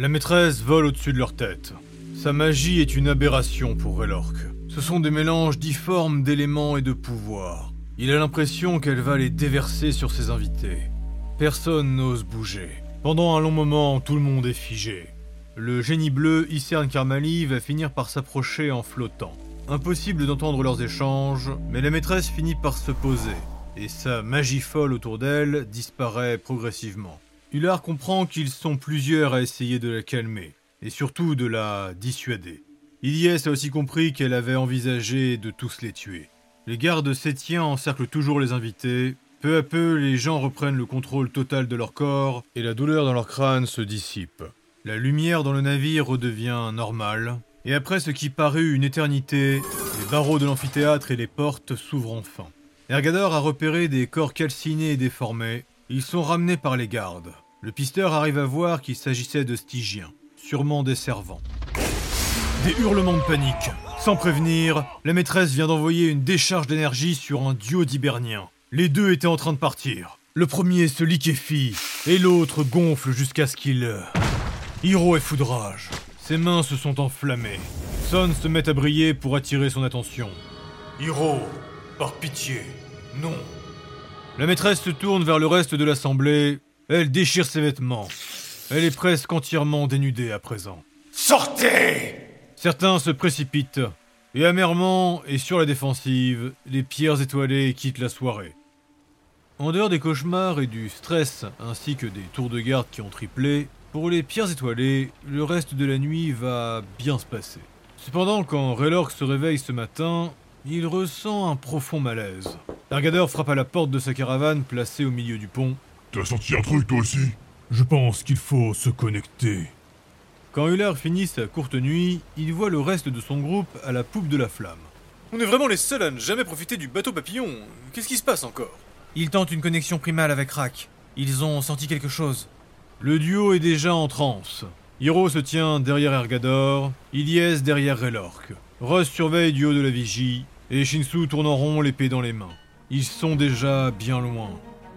La maîtresse vole au-dessus de leur tête. Sa magie est une aberration pour Relorque. Ce sont des mélanges difformes d'éléments et de pouvoirs. Il a l'impression qu'elle va les déverser sur ses invités. Personne n'ose bouger. Pendant un long moment, tout le monde est figé. Le génie bleu Isern Karmali va finir par s'approcher en flottant. Impossible d'entendre leurs échanges, mais la maîtresse finit par se poser, et sa magie folle autour d'elle disparaît progressivement. Hullard comprend qu'ils sont plusieurs à essayer de la calmer, et surtout de la dissuader. Ilyes a aussi compris qu'elle avait envisagé de tous les tuer. Les gardes sétiens encerclent toujours les invités. Peu à peu, les gens reprennent le contrôle total de leur corps et la douleur dans leur crâne se dissipe. La lumière dans le navire redevient normale, et après ce qui parut une éternité, les barreaux de l'amphithéâtre et les portes s'ouvrent enfin. Ergador a repéré des corps calcinés et déformés, ils sont ramenés par les gardes. Le pisteur arrive à voir qu'il s'agissait de Stygiens, sûrement des servants. Des hurlements de panique. Sans prévenir, la maîtresse vient d'envoyer une décharge d'énergie sur un duo d'hiberniens. Les deux étaient en train de partir. Le premier se liquéfie, et l'autre gonfle jusqu'à ce qu'il... Hiro est foudrage. Ses mains se sont enflammées. Son se met à briller pour attirer son attention. Hiro, par pitié, non. La maîtresse se tourne vers le reste de l'assemblée. Elle déchire ses vêtements. Elle est presque entièrement dénudée à présent. Sortez Certains se précipitent. Et amèrement, et sur la défensive, les pierres étoilées quittent la soirée. En dehors des cauchemars et du stress, ainsi que des tours de garde qui ont triplé, pour les pierres étoilées, le reste de la nuit va bien se passer. Cependant, quand Raylork se réveille ce matin, il ressent un profond malaise. Dargador frappe à la porte de sa caravane placée au milieu du pont. T'as senti un truc toi aussi? Je pense qu'il faut se connecter. Quand Hullard finit sa courte nuit, il voit le reste de son groupe à la poupe de la flamme. On est vraiment les seuls à ne jamais profiter du bateau papillon. Qu'est-ce qui se passe encore? Ils tentent une connexion primale avec Rak. Ils ont senti quelque chose. Le duo est déjà en transe. Hiro se tient derrière Ergador, Ilyes derrière Relork. Russ surveille du haut de la vigie, et Shinsu tourne en rond l'épée dans les mains. Ils sont déjà bien loin,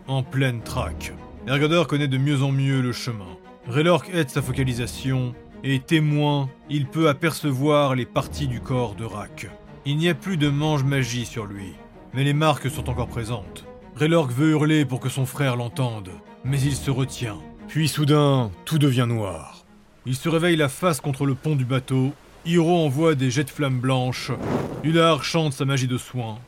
en pleine traque. Ergador connaît de mieux en mieux le chemin. Relork aide sa focalisation, et témoin, il peut apercevoir les parties du corps de Rak. Il n'y a plus de mange magie sur lui, mais les marques sont encore présentes. Relork veut hurler pour que son frère l'entende, mais il se retient. Puis soudain, tout devient noir. Il se réveille la face contre le pont du bateau. Hiro envoie des jets de flammes blanches. Ular chante sa magie de soin.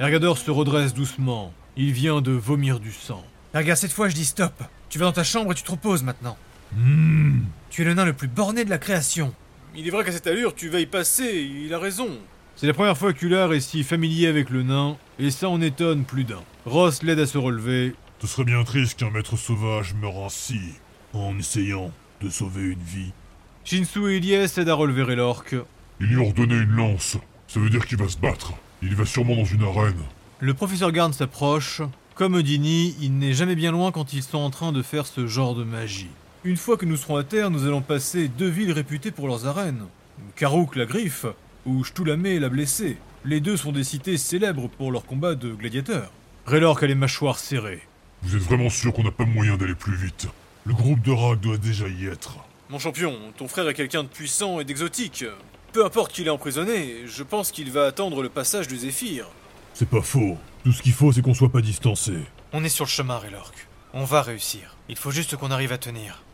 Ergador se redresse doucement. Il vient de vomir du sang. Regarde, cette fois je dis stop. Tu vas dans ta chambre et tu te reposes maintenant. Hmm. Tu es le nain le plus borné de la création. Il est vrai qu'à cette allure, tu vas y passer, il a raison. C'est la première fois qu'Ular est si familier avec le nain, et ça en étonne plus d'un. Ross l'aide à se relever. Ce serait bien triste qu'un maître sauvage meure ainsi, en essayant de sauver une vie. Shinsu et Ilyes aident à relever Relork. Il lui a ordonné une lance. Ça veut dire qu'il va se battre. Il va sûrement dans une arène. Le professeur Garn s'approche. Comme Odini, il n'est jamais bien loin quand ils sont en train de faire ce genre de magie. Une fois que nous serons à terre, nous allons passer deux villes réputées pour leurs arènes. Karouk la Griffe, ou Shtoulamé la Blessée. Les deux sont des cités célèbres pour leurs combats de gladiateurs. Relork a les mâchoires serrées. Vous êtes vraiment sûr qu'on n'a pas moyen d'aller plus vite? Le groupe de Rak doit déjà y être. Mon champion, ton frère est quelqu'un de puissant et d'exotique. Peu importe qu'il est emprisonné, je pense qu'il va attendre le passage de Zéphyr. C'est pas faux. Tout ce qu'il faut, c'est qu'on soit pas distancé. On est sur le chemin, Relork. On va réussir. Il faut juste qu'on arrive à tenir.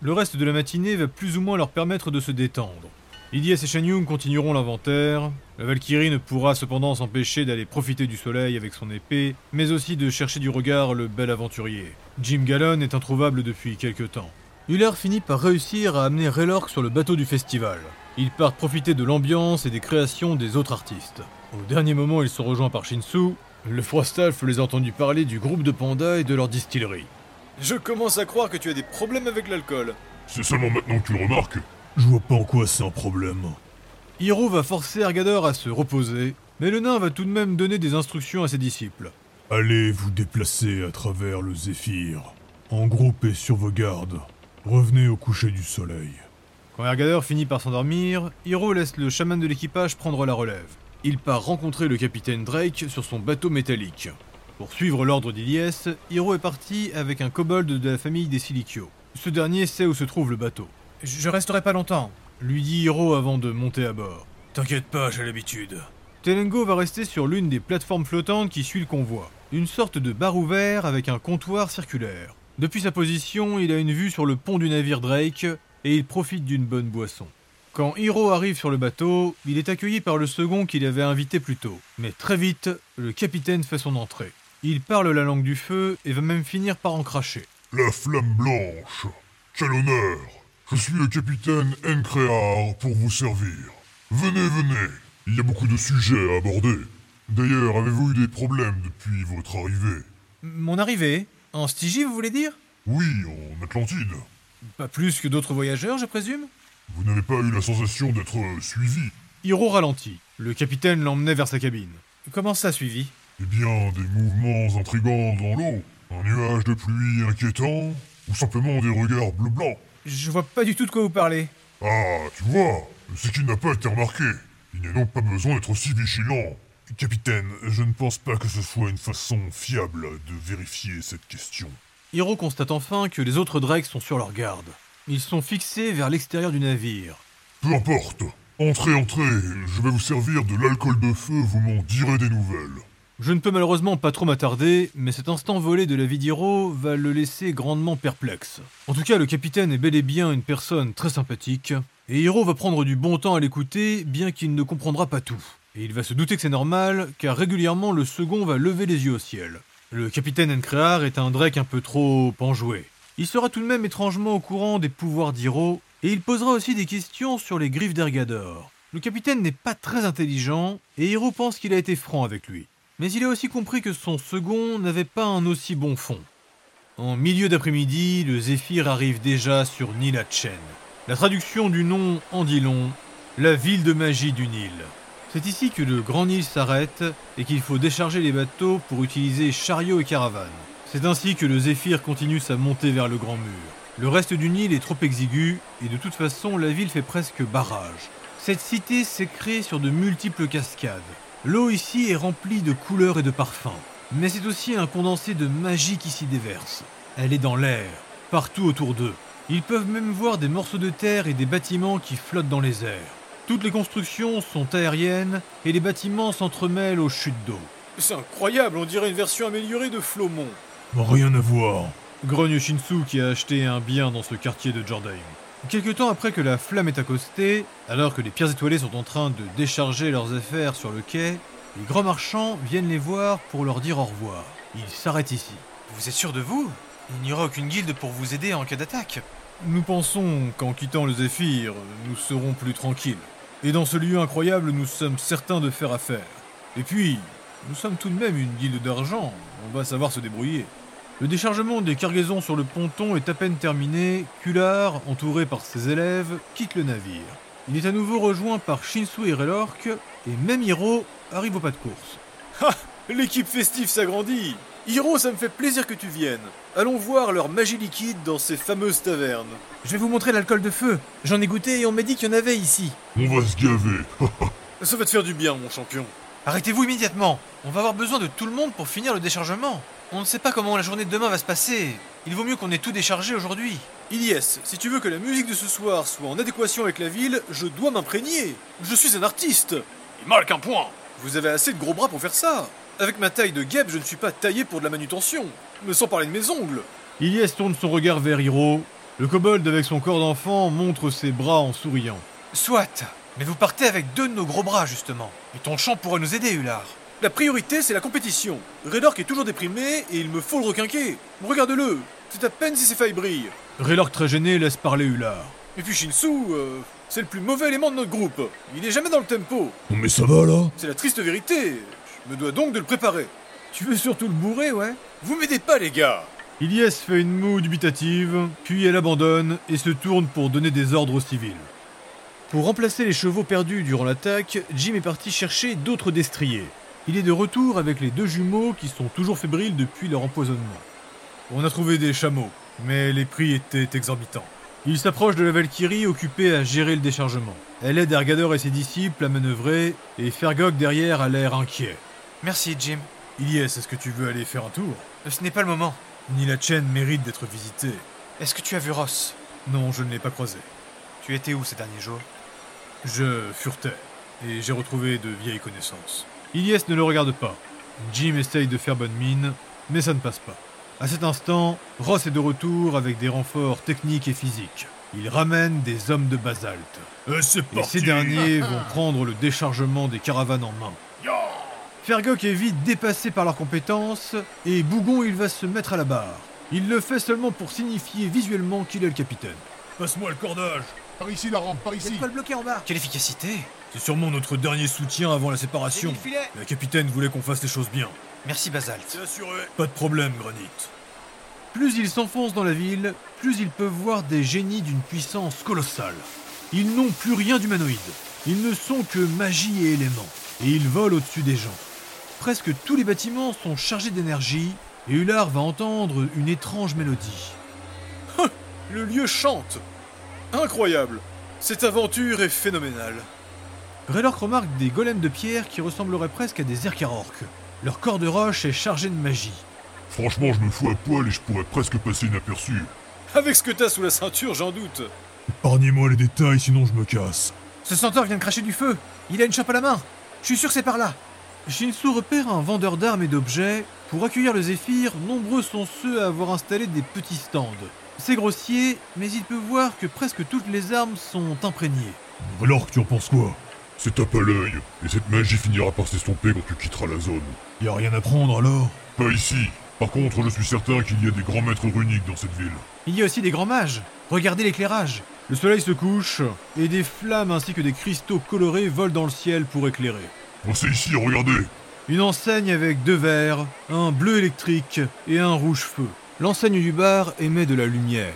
Le reste de la matinée va plus ou moins leur permettre de se détendre. Ilyes et Shanyung continueront l'inventaire. La Valkyrie ne pourra cependant s'empêcher d'aller profiter du soleil avec son épée, mais aussi de chercher du regard le bel aventurier. Jim Gallon est introuvable depuis quelque temps. Huller finit par réussir à amener Relork sur le bateau du festival. Ils partent profiter de l'ambiance et des créations des autres artistes. Au dernier moment, ils sont rejoints par Shinsu. Le Frostalf les a entendus parler du groupe de pandas et de leur distillerie. Je commence à croire que tu as des problèmes avec l'alcool. C'est seulement maintenant que tu le remarques. Je vois pas en quoi c'est un problème. Hiro va forcer Ergador à se reposer, mais le nain va tout de même donner des instructions à ses disciples. Allez vous déplacer à travers le Zéphyr. En groupe et sur vos gardes. Revenez au coucher du soleil. Quand Ergador finit par s'endormir, Hiro laisse le chaman de l'équipage prendre la relève. Il part rencontrer le capitaine Drake sur son bateau métallique. Pour suivre l'ordre d'Iliès, Hiro est parti avec un kobold de la famille des Silicio. Ce dernier sait où se trouve le bateau. Je resterai pas longtemps. Lui dit Hiro avant de monter à bord. T'inquiète pas, j'ai l'habitude. Telengo va rester sur l'une des plateformes flottantes qui suit le convoi. Une sorte de bar ouvert avec un comptoir circulaire. Depuis sa position, il a une vue sur le pont du navire Drake et il profite d'une bonne boisson. Quand Hiro arrive sur le bateau, il est accueilli par le second qu'il avait invité plus tôt. Mais très vite, le capitaine fait son entrée. Il parle la langue du feu et va même finir par en cracher. La flamme blanche Quel honneur Je suis le capitaine Encréar pour vous servir. Venez, venez Il y a beaucoup de sujets à aborder. D'ailleurs, avez-vous eu des problèmes depuis votre arrivée? Mon arrivée? En Stygie, vous voulez dire? Oui, en Atlantide. Pas plus que d'autres voyageurs, je présume? Vous n'avez pas eu la sensation d'être suivi? Hiro ralentit. Le capitaine l'emmenait vers sa cabine. Comment ça, suivi? Eh bien, des mouvements intrigants dans l'eau, un nuage de pluie inquiétant, ou simplement des regards bleu-blanc. Je vois pas du tout de quoi vous parlez. Ah, tu vois, c'est qui n'a pas été remarqué. Il n'y a donc pas besoin d'être aussi vigilant. Capitaine, je ne pense pas que ce soit une façon fiable de vérifier cette question. Hiro constate enfin que les autres Drakes sont sur leur garde. Ils sont fixés vers l'extérieur du navire. Peu importe. Entrez, entrez, je vais vous servir de l'alcool de feu, vous m'en direz des nouvelles. Je ne peux malheureusement pas trop m'attarder, mais cet instant volé de la vie d'Hiro va le laisser grandement perplexe. En tout cas, le capitaine est bel et bien une personne très sympathique, et Hiro va prendre du bon temps à l'écouter, bien qu'il ne comprendra pas tout. Et il va se douter que c'est normal, car régulièrement le second va lever les yeux au ciel. Le capitaine Encrear est un Drake un peu trop enjoué. Il sera tout de même étrangement au courant des pouvoirs d'Hiro, et il posera aussi des questions sur les griffes d'Ergador. Le capitaine n'est pas très intelligent, et Hiro pense qu'il a été franc avec lui. Mais il a aussi compris que son second n'avait pas un aussi bon fond. En milieu d'après-midi, le Zéphyr arrive déjà sur Nilachen. La traduction du nom en dit long, la ville de magie du Nil. C'est ici que le Grand Nil s'arrête et qu'il faut décharger les bateaux pour utiliser chariots et caravanes. C'est ainsi que le Zéphyr continue sa montée vers le Grand Mur. Le reste du Nil est trop exigu et de toute façon la ville fait presque barrage. Cette cité s'est créée sur de multiples cascades. L'eau ici est remplie de couleurs et de parfums, mais c'est aussi un condensé de magie qui s'y déverse. Elle est dans l'air, partout autour d'eux. Ils peuvent même voir des morceaux de terre et des bâtiments qui flottent dans les airs. Toutes les constructions sont aériennes et les bâtiments s'entremêlent aux chutes d'eau. C'est incroyable, on dirait une version améliorée de Flomont. Rien à voir. Grogne Shinsu qui a acheté un bien dans ce quartier de Jordan. Quelque temps après que la flamme est accostée, alors que les pierres étoilées sont en train de décharger leurs affaires sur le quai, les grands marchands viennent les voir pour leur dire au revoir. Ils s'arrêtent ici. Vous êtes sûr de vous? Il n'y aura aucune guilde pour vous aider en cas d'attaque. Nous pensons qu'en quittant le Zéphyr, nous serons plus tranquilles. Et dans ce lieu incroyable, nous sommes certains de faire affaire. Et puis, nous sommes tout de même une guilde d'argent, on va savoir se débrouiller. Le déchargement des cargaisons sur le ponton est à peine terminé, Kular, entouré par ses élèves, quitte le navire. Il est à nouveau rejoint par Shinsu et Relork, et même Hiro arrive au pas de course. Ha L'équipe festive s'agrandit Hiro, ça me fait plaisir que tu viennes. Allons voir leur magie liquide dans ces fameuses tavernes. Je vais vous montrer l'alcool de feu. J'en ai goûté et on m'a dit qu'il y en avait ici. On va se gaver. Ça va te faire du bien, mon champion. Arrêtez-vous immédiatement. On va avoir besoin de tout le monde pour finir le déchargement. On ne sait pas comment la journée de demain va se passer. Il vaut mieux qu'on ait tout déchargé aujourd'hui. Ilyes, si tu veux que la musique de ce soir soit en adéquation avec la ville, je dois m'imprégner. Je suis un artiste. Il marque un point. Vous avez assez de gros bras pour faire ça. Avec ma taille de guêpe, je ne suis pas taillé pour de la manutention. Mais sans parler de mes ongles. Ilyes tourne son regard vers Hiro. Le kobold avec son corps d'enfant montre ses bras en souriant. Soit. Mais vous partez avec deux de nos gros bras, justement. Et ton chant pourrait nous aider, Hullard. La priorité, c'est la compétition. Redork est toujours déprimé et il me faut le requinquer. Regarde-le. C'est à peine si ses failles brillent. Relork très gêné laisse parler Hullard. Et puis Shinsu, euh, c'est le plus mauvais élément de notre groupe. Il est jamais dans le tempo. Mais ça va là? C'est la triste vérité. Je me dois donc de le préparer. Tu veux surtout le bourrer, ouais? Vous m'aidez pas, les gars. Ilyes fait une moue dubitative, puis elle abandonne et se tourne pour donner des ordres aux civils. Pour remplacer les chevaux perdus durant l'attaque, Jim est parti chercher d'autres destriers. Il est de retour avec les deux jumeaux qui sont toujours fébriles depuis leur empoisonnement. On a trouvé des chameaux, mais les prix étaient exorbitants. Il s'approche de la Valkyrie occupée à gérer le déchargement. Elle aide Ergador et ses disciples à manœuvrer, et Fergog derrière a l'air inquiet. Merci, Jim. Ilyes, est-ce que tu veux aller faire un tour? Ce n'est pas le moment. Ni la chaîne mérite d'être visitée. Est-ce que tu as vu Ross? Non, je ne l'ai pas croisé. Tu étais où ces derniers jours? Je furetais, et j'ai retrouvé de vieilles connaissances. Ilyes ne le regarde pas. Jim essaye de faire bonne mine, mais ça ne passe pas. À cet instant, Ross est de retour avec des renforts techniques et physiques. Il ramène des hommes de basalte. C'est Et ces derniers vont prendre le déchargement des caravanes en main. Fergok est vite dépassé par leurs compétences, et Bougon il va se mettre à la barre. Il le fait seulement pour signifier visuellement qu'il est le capitaine. Passe-moi le cordage Par ici, la rampe, par ici le bloquer en bas Quelle efficacité C'est sûrement notre dernier soutien avant la séparation. La capitaine voulait qu'on fasse les choses bien. Merci Basalt. assuré Pas de problème, Granit. Plus ils s'enfoncent dans la ville, plus ils peuvent voir des génies d'une puissance colossale. Ils n'ont plus rien d'humanoïde. Ils ne sont que magie et éléments. Et ils volent au-dessus des gens. Presque tous les bâtiments sont chargés d'énergie, et Ular va entendre une étrange mélodie. Le lieu chante Incroyable Cette aventure est phénoménale. Raylork remarque des golems de pierre qui ressembleraient presque à des Erkarorks. Leur corps de roche est chargé de magie. Franchement, je me fous à poil et je pourrais presque passer inaperçu. Avec ce que t'as sous la ceinture, j'en doute. Épargnez-moi les détails, sinon je me casse. Ce centaure vient de cracher du feu Il a une chope à la main Je suis sûr que c'est par là Shinsu repère un vendeur d'armes et d'objets. Pour accueillir le Zéphyr, nombreux sont ceux à avoir installé des petits stands. C'est grossier, mais il peut voir que presque toutes les armes sont imprégnées. Alors que tu en penses quoi C'est tape à l'œil, et cette magie finira par s'estomper quand tu quitteras la zone. Y a rien à prendre alors? Pas ici. Par contre, je suis certain qu'il y a des grands maîtres runiques dans cette ville. Il y a aussi des grands mages Regardez l'éclairage Le soleil se couche, et des flammes ainsi que des cristaux colorés volent dans le ciel pour éclairer. Oh, c'est ici, regardez Une enseigne avec deux verres, un bleu électrique et un rouge feu. L'enseigne du bar émet de la lumière.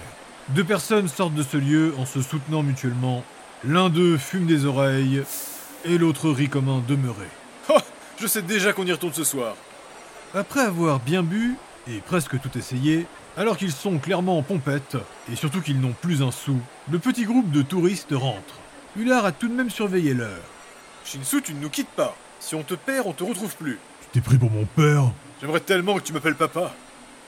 Deux personnes sortent de ce lieu en se soutenant mutuellement. L'un d'eux fume des oreilles et l'autre rit comme un demeuré. Oh, je sais déjà qu'on y retourne ce soir. Après avoir bien bu et presque tout essayé, alors qu'ils sont clairement en pompette et surtout qu'ils n'ont plus un sou, le petit groupe de touristes rentre. Ular a tout de même surveillé l'heure. Shinsu, tu ne nous quittes pas. Si on te perd, on te retrouve plus. Tu t'es pris pour mon père J'aimerais tellement que tu m'appelles papa.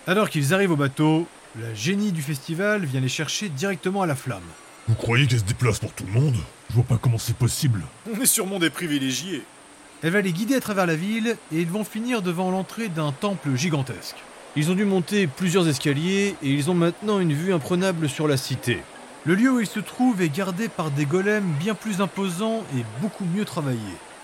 Alors qu'ils arrivent au bateau, la génie du festival vient les chercher directement à la flamme. Vous croyez qu'elle se déplace pour tout le monde? Je vois pas comment c'est possible. On est sûrement des privilégiés. Elle va les guider à travers la ville et ils vont finir devant l'entrée d'un temple gigantesque. Ils ont dû monter plusieurs escaliers et ils ont maintenant une vue imprenable sur la cité. Le lieu où ils se trouvent est gardé par des golems bien plus imposants et beaucoup mieux travaillés.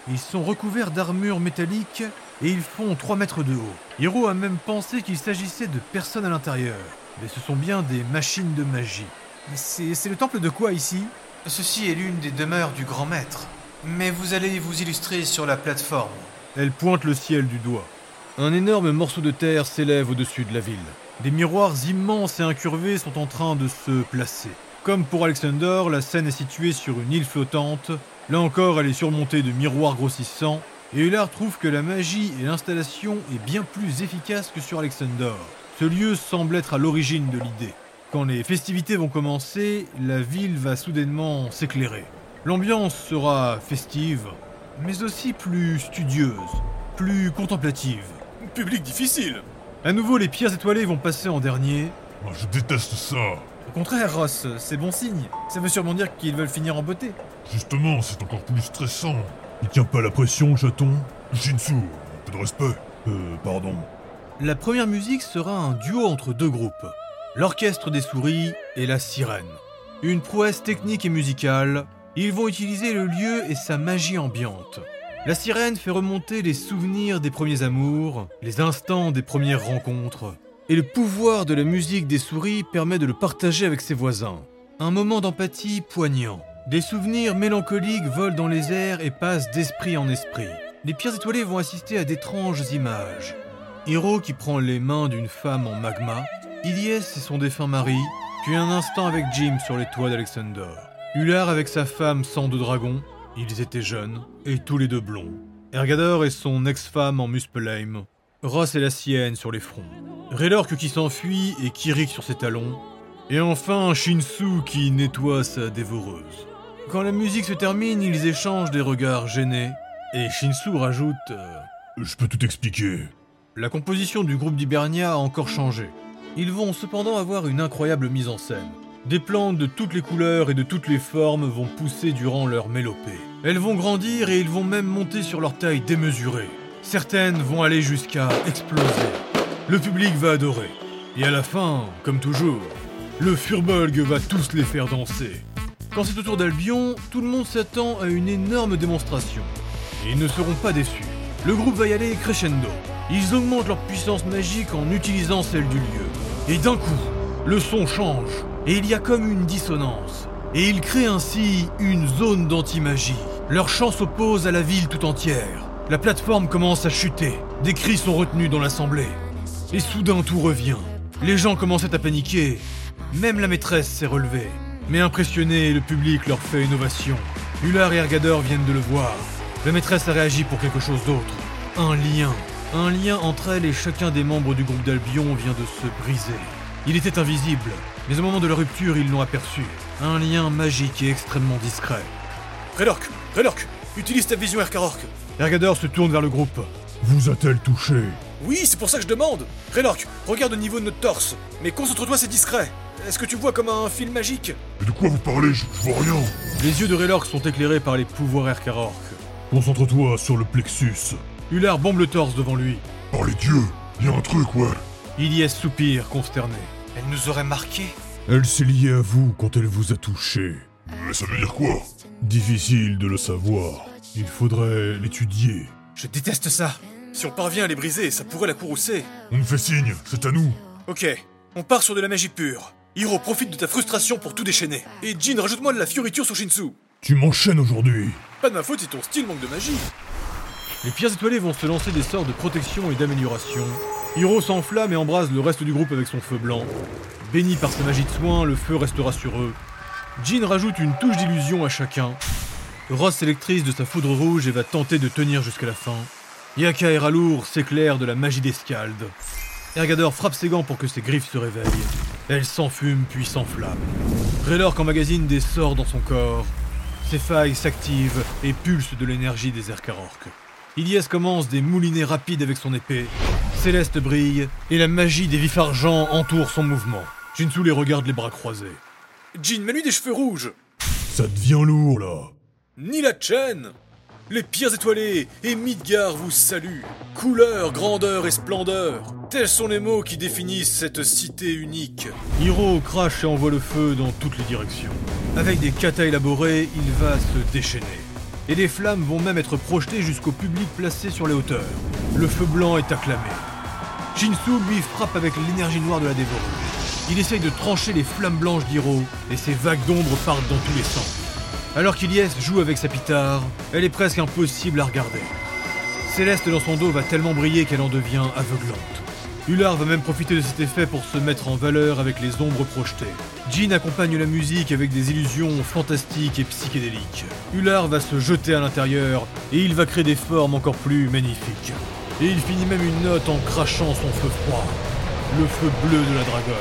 Ils sont recouverts d'armures métalliques et ils font 3 mètres de haut. Hiro a même pensé qu'il s'agissait de personnes à l'intérieur, mais ce sont bien des machines de magie. C'est le temple de quoi ici? Ceci est l'une des demeures du grand maître. Mais vous allez vous illustrer sur la plateforme. Elle pointe le ciel du doigt. Un énorme morceau de terre s'élève au-dessus de la ville. Des miroirs immenses et incurvés sont en train de se placer. Comme pour Alexander, la scène est située sur une île flottante. Là encore, elle est surmontée de miroirs grossissants. Et Ular trouve que la magie et l'installation est bien plus efficace que sur Alexander. Ce lieu semble être à l'origine de l'idée. Quand les festivités vont commencer, la ville va soudainement s'éclairer. L'ambiance sera festive, mais aussi plus studieuse, plus contemplative. Public difficile. À nouveau, les pierres étoilées vont passer en dernier. Moi, je déteste ça. Au contraire, Ross, c'est bon signe. Ça veut sûrement dire qu'ils veulent finir en beauté. Justement, c'est encore plus stressant. Il tient pas la pression, chaton Shinsu, un peu de respect. Euh, pardon. La première musique sera un duo entre deux groupes. L'orchestre des souris et la sirène. Une prouesse technique et musicale, ils vont utiliser le lieu et sa magie ambiante. La sirène fait remonter les souvenirs des premiers amours, les instants des premières rencontres. Et le pouvoir de la musique des souris permet de le partager avec ses voisins. Un moment d'empathie poignant. Des souvenirs mélancoliques volent dans les airs et passent d'esprit en esprit. Les pierres étoilées vont assister à d'étranges images. Hiro qui prend les mains d'une femme en magma, Ilyes et son défunt mari, puis un instant avec Jim sur les toits d'Alexander. Ular avec sa femme sang de dragon, ils étaient jeunes, et tous les deux blonds. Ergador et son ex-femme en Muspelheim, Ross et la sienne sur les fronts. Raylork qui s'enfuit et Kirik sur ses talons, et enfin Shinsu qui nettoie sa dévoreuse. Quand la musique se termine, ils échangent des regards gênés, et Shinsu rajoute euh, Je peux tout expliquer. La composition du groupe d'Hibernia a encore changé. Ils vont cependant avoir une incroyable mise en scène. Des plantes de toutes les couleurs et de toutes les formes vont pousser durant leur mélopée. Elles vont grandir et ils vont même monter sur leur taille démesurée. Certaines vont aller jusqu'à exploser. Le public va adorer. Et à la fin, comme toujours, le Furbolg va tous les faire danser. Quand c'est au tour d'Albion, tout le monde s'attend à une énorme démonstration. Ils ne seront pas déçus. Le groupe va y aller crescendo. Ils augmentent leur puissance magique en utilisant celle du lieu. Et d'un coup, le son change. Et il y a comme une dissonance. Et ils créent ainsi une zone d'anti-magie. Leur chant s'oppose à la ville tout entière. La plateforme commence à chuter. Des cris sont retenus dans l'assemblée. Et soudain tout revient. Les gens commencent à paniquer. Même la maîtresse s'est relevée. Mais impressionné, le public leur fait une ovation. Hullard et Ergador viennent de le voir. La maîtresse a réagi pour quelque chose d'autre. Un lien. Un lien entre elle et chacun des membres du groupe d'Albion vient de se briser. Il était invisible, mais au moment de la rupture, ils l'ont aperçu. Un lien magique et extrêmement discret. Relorque Relorque Utilise ta vision Erkarork Ergador se tourne vers le groupe. Vous a-t-elle touché? Oui, c'est pour ça que je demande Relorque, regarde au niveau de notre torse. Mais concentre-toi, c'est discret. Est-ce que tu vois comme un fil magique Mais de quoi vous parlez? Je, je vois rien. Les yeux de Relork sont éclairés par les pouvoirs Erkarork. Concentre-toi sur le plexus. Hullard bombe le torse devant lui. Par les dieux, y a un truc, ouais. Iliès soupire, consterné. Elle nous aurait marqué Elle s'est liée à vous quand elle vous a touché. Mais ça veut dire quoi? Difficile de le savoir. Il faudrait l'étudier. Je déteste ça Si on parvient à les briser, ça pourrait la courroucer. On me fait signe, c'est à nous. Ok, on part sur de la magie pure. Hiro, profite de ta frustration pour tout déchaîner. Et Jin, rajoute-moi de la fioriture sur Shinsu. Tu m'enchaînes aujourd'hui. Pas de ma faute si ton style manque de magie. Les pierres étoilées vont se lancer des sorts de protection et d'amélioration. Hiro s'enflamme et embrase le reste du groupe avec son feu blanc. Béni par sa magie de soin, le feu restera sur eux. Jin rajoute une touche d'illusion à chacun. Ross s'électrise de sa foudre rouge et va tenter de tenir jusqu'à la fin. Yaka et Ralour s'éclairent de la magie d'escalde. Ergador frappe ses gants pour que ses griffes se réveillent. Elle s'enfume puis s'enflamme. Raylork emmagasine des sorts dans son corps. Ses failles s'activent et pulsent de l'énergie des Erkarork. Ilias commence des moulinets rapides avec son épée. Céleste brille et la magie des vifs argent entoure son mouvement. Jinsu les regarde les bras croisés. Jin, mets-lui des cheveux rouges Ça devient lourd là. Ni la chaîne Les pierres étoilées et Midgar vous saluent. Couleur, grandeur et splendeur. Tels sont les mots qui définissent cette cité unique. Hiro crache et envoie le feu dans toutes les directions. Avec des katas élaborés, il va se déchaîner. Et les flammes vont même être projetées jusqu'au public placé sur les hauteurs. Le feu blanc est acclamé. Shinsu lui frappe avec l'énergie noire de la dévoreuse. Il essaye de trancher les flammes blanches d'Hiro, et ses vagues d'ombre partent dans tous les sens. Alors qu'Iliès joue avec sa pitare, elle est presque impossible à regarder. Céleste dans son dos va tellement briller qu'elle en devient aveuglante. Hullard va même profiter de cet effet pour se mettre en valeur avec les ombres projetées. Jean accompagne la musique avec des illusions fantastiques et psychédéliques. Hullard va se jeter à l'intérieur et il va créer des formes encore plus magnifiques. Et il finit même une note en crachant son feu froid, le feu bleu de la dragonne.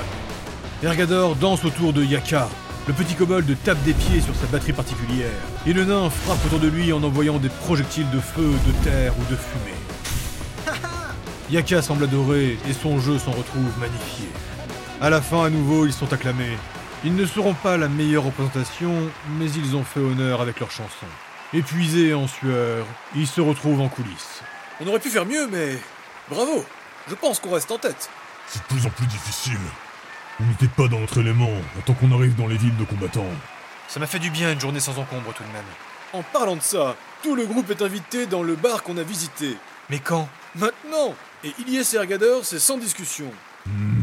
Ergador danse autour de Yaka. Le petit kobold tape des pieds sur sa batterie particulière, et le nain frappe autour de lui en envoyant des projectiles de feu, de terre ou de fumée. Yaka semble adorer et son jeu s'en retrouve magnifié. À la fin, à nouveau, ils sont acclamés. Ils ne seront pas la meilleure représentation, mais ils ont fait honneur avec leur chanson. Épuisés en sueur, ils se retrouvent en coulisses. On aurait pu faire mieux, mais... Bravo Je pense qu'on reste en tête. C'est de plus en plus difficile. On n'était pas dans notre élément, attends qu'on arrive dans les villes de combattants. Ça m'a fait du bien une journée sans encombre tout de même. En parlant de ça, tout le groupe est invité dans le bar qu'on a visité. Mais quand? Maintenant Et Ilias et Ergador, c'est sans discussion. Hmm,